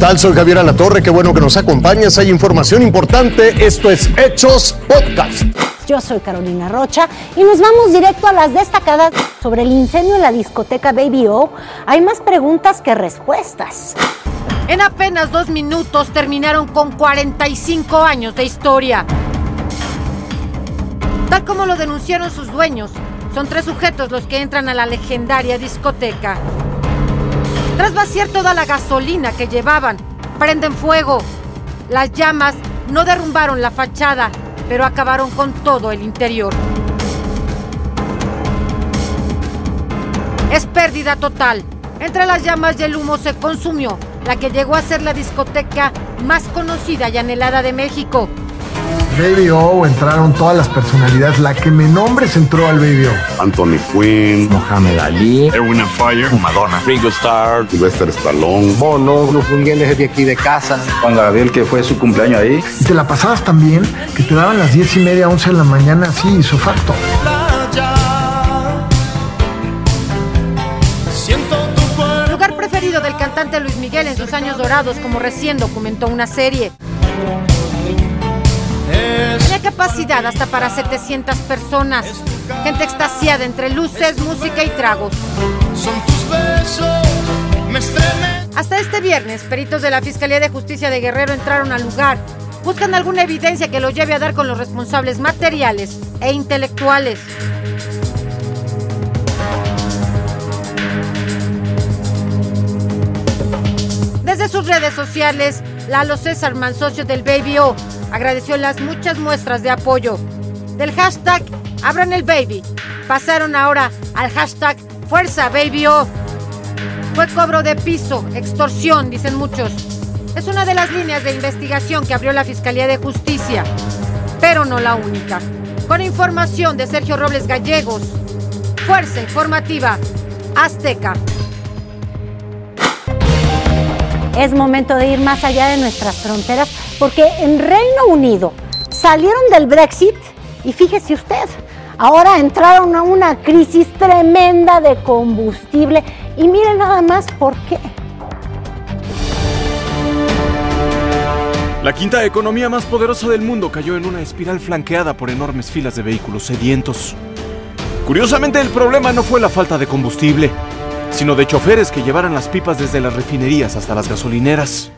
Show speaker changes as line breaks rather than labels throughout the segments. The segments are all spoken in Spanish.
tal? Soy Javier Alatorre, qué bueno que nos acompañas. Hay información importante. Esto es Hechos Podcast.
Yo soy Carolina Rocha y nos vamos directo a las destacadas sobre el incendio en la discoteca Baby O. Hay más preguntas que respuestas.
En apenas dos minutos terminaron con 45 años de historia. Tal como lo denunciaron sus dueños, son tres sujetos los que entran a la legendaria discoteca. Tras vaciar toda la gasolina que llevaban, prenden fuego. Las llamas no derrumbaron la fachada, pero acabaron con todo el interior. Es pérdida total. Entre las llamas y el humo se consumió la que llegó a ser la discoteca más conocida y anhelada de México.
Baby O entraron todas las personalidades. La que me nombres entró al Baby O.
Anthony Quinn,
Mohamed Ali,
Erwin Fire,
Madonna,
Ringo Starr, Sylvester Stallone,
Bono, Luis Miguel es de aquí de casa, Juan Gabriel que fue su cumpleaños ahí.
Y te la pasabas también que te daban las diez y media, once de la mañana así, su facto.
Lugar preferido del cantante Luis Miguel en sus años dorados, como recién documentó una serie. Tenía capacidad hasta para 700 personas. Gente extasiada entre luces, música y tragos. Hasta este viernes, peritos de la Fiscalía de Justicia de Guerrero entraron al lugar. Buscan alguna evidencia que lo lleve a dar con los responsables materiales e intelectuales. Desde sus redes sociales, Lalo César socio del Baby O, agradeció las muchas muestras de apoyo. Del hashtag Abran el Baby, pasaron ahora al hashtag Fuerza Baby O. Fue cobro de piso, extorsión, dicen muchos. Es una de las líneas de investigación que abrió la Fiscalía de Justicia, pero no la única. Con información de Sergio Robles Gallegos, Fuerza Informativa Azteca.
Es momento de ir más allá de nuestras fronteras porque en Reino Unido salieron del Brexit y fíjese usted, ahora entraron a una crisis tremenda de combustible y miren nada más por qué.
La quinta economía más poderosa del mundo cayó en una espiral flanqueada por enormes filas de vehículos sedientos. Curiosamente, el problema no fue la falta de combustible, sino de choferes que llevaran las pipas desde las refinerías hasta las gasolineras.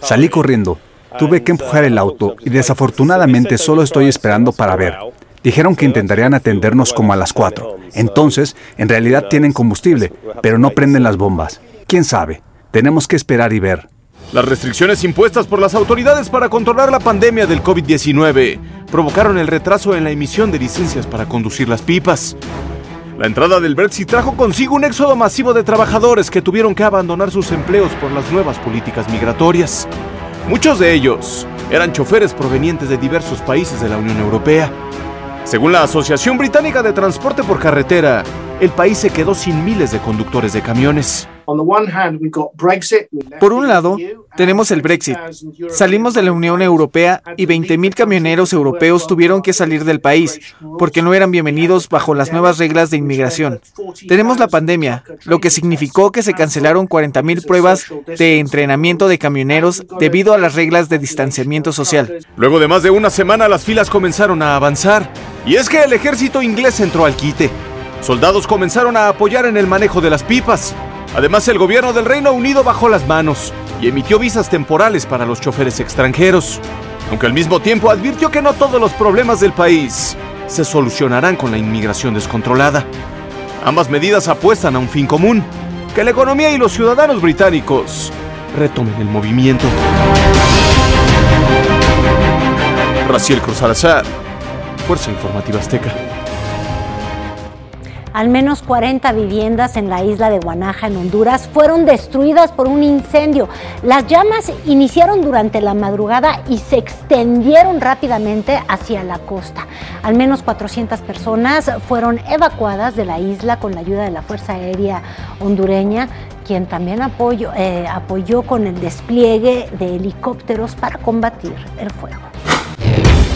Salí corriendo, tuve que empujar el auto y desafortunadamente solo estoy esperando para ver. Dijeron que intentarían atendernos como a las 4. Entonces, en realidad tienen combustible, pero no prenden las bombas. ¿Quién sabe? Tenemos que esperar y ver.
Las restricciones impuestas por las autoridades para controlar la pandemia del COVID-19 provocaron el retraso en la emisión de licencias para conducir las pipas. La entrada del Brexit trajo consigo un éxodo masivo de trabajadores que tuvieron que abandonar sus empleos por las nuevas políticas migratorias. Muchos de ellos eran choferes provenientes de diversos países de la Unión Europea. Según la Asociación Británica de Transporte por Carretera, el país se quedó sin miles de conductores de camiones.
Por un lado, tenemos el Brexit. Salimos de la Unión Europea y 20.000 camioneros europeos tuvieron que salir del país porque no eran bienvenidos bajo las nuevas reglas de inmigración. Tenemos la pandemia, lo que significó que se cancelaron 40.000 pruebas de entrenamiento de camioneros debido a las reglas de distanciamiento social.
Luego de más de una semana las filas comenzaron a avanzar. Y es que el ejército inglés entró al quite. Soldados comenzaron a apoyar en el manejo de las pipas. Además, el gobierno del Reino Unido bajó las manos y emitió visas temporales para los choferes extranjeros, aunque al mismo tiempo advirtió que no todos los problemas del país se solucionarán con la inmigración descontrolada. Ambas medidas apuestan a un fin común, que la economía y los ciudadanos británicos retomen el movimiento. Raciel Cruz Salazar, Fuerza Informativa Azteca.
Al menos 40 viviendas en la isla de Guanaja, en Honduras, fueron destruidas por un incendio. Las llamas iniciaron durante la madrugada y se extendieron rápidamente hacia la costa. Al menos 400 personas fueron evacuadas de la isla con la ayuda de la Fuerza Aérea hondureña, quien también apoyó, eh, apoyó con el despliegue de helicópteros para combatir el fuego.